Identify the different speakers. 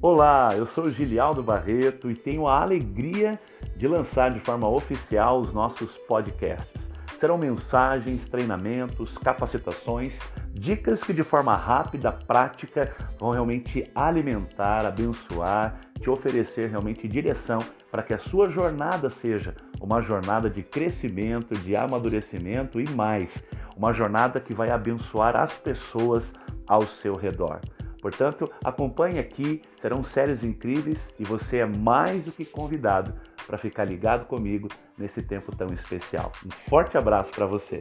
Speaker 1: Olá, eu sou Gilialdo Barreto e tenho a alegria de lançar de forma oficial os nossos podcasts. Serão mensagens, treinamentos, capacitações, dicas que de forma rápida, prática, vão realmente alimentar, abençoar, te oferecer realmente direção para que a sua jornada seja uma jornada de crescimento, de amadurecimento e mais, uma jornada que vai abençoar as pessoas ao seu redor. Portanto, acompanhe aqui, serão séries incríveis e você é mais do que convidado para ficar ligado comigo nesse tempo tão especial. Um forte abraço para você.